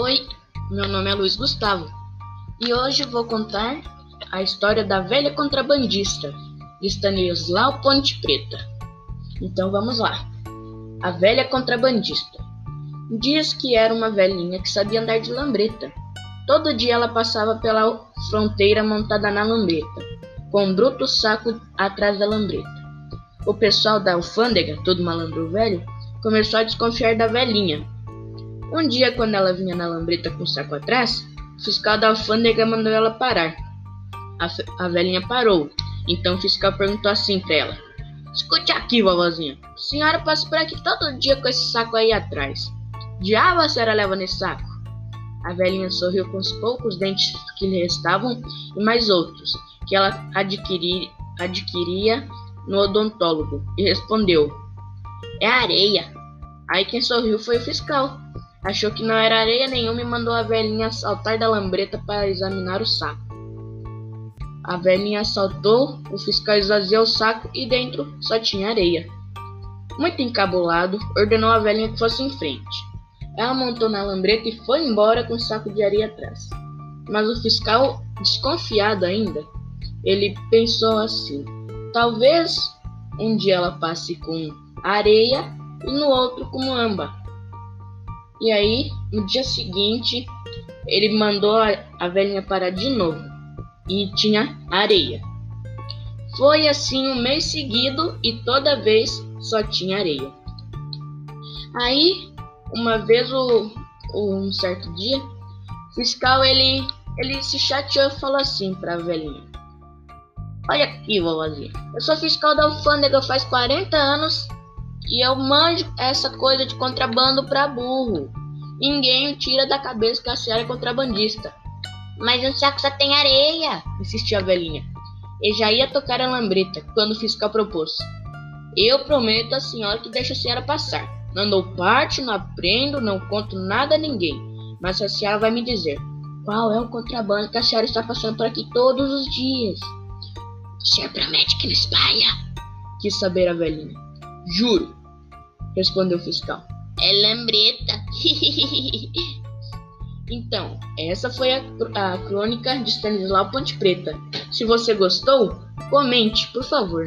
Oi, meu nome é Luiz Gustavo e hoje vou contar a história da velha contrabandista de Stanislau Ponte Preta. Então vamos lá. A velha contrabandista. Diz que era uma velhinha que sabia andar de lambreta. Todo dia ela passava pela fronteira montada na lambreta, com um bruto saco atrás da lambreta. O pessoal da alfândega, todo malandro velho, começou a desconfiar da velhinha. Um dia, quando ela vinha na lambreta com o saco atrás, o fiscal da alfândega mandou ela parar. A, a velhinha parou. Então o fiscal perguntou assim para ela: Escute aqui, vovozinha. A senhora passa por aqui todo dia com esse saco aí atrás. Diabo a senhora leva nesse saco? A velhinha sorriu com os poucos dentes que lhe restavam e mais outros que ela adquiri, adquiria no odontólogo e respondeu: É areia. Aí quem sorriu foi o fiscal. Achou que não era areia nenhuma e mandou a velhinha saltar da lambreta para examinar o saco. A velhinha saltou, o fiscal esvaziou o saco e dentro só tinha areia. Muito encabulado, ordenou a velhinha que fosse em frente. Ela montou na lambreta e foi embora com o saco de areia atrás. Mas o fiscal, desconfiado ainda, ele pensou assim: talvez um dia ela passe com areia e no outro com âmbar. E aí, no dia seguinte, ele mandou a, a velhinha parar de novo e tinha areia. Foi assim um mês seguido e toda vez só tinha areia. Aí, uma vez, o, o um certo dia, o fiscal ele, ele se chateou e falou assim para a velhinha: Olha aqui, vovozinha, eu sou fiscal da alfândega faz 40 anos e eu manjo essa coisa de contrabando pra burro. Ninguém tira da cabeça que a senhora é contrabandista. Mas o saco só tem areia, insistiu a velhinha. E já ia tocar a lambreta quando o fiscal propôs. Eu prometo à senhora que deixa a senhora passar. Não dou parte, não aprendo, não conto nada a ninguém. Mas a senhora vai me dizer qual é o contrabando que a senhora está passando por aqui todos os dias. O senhor promete que não espalha? Quis saber a velhinha. Juro, respondeu o fiscal. É lambreta. então, essa foi a, a crônica de Stanislau Ponte Preta. Se você gostou, comente, por favor.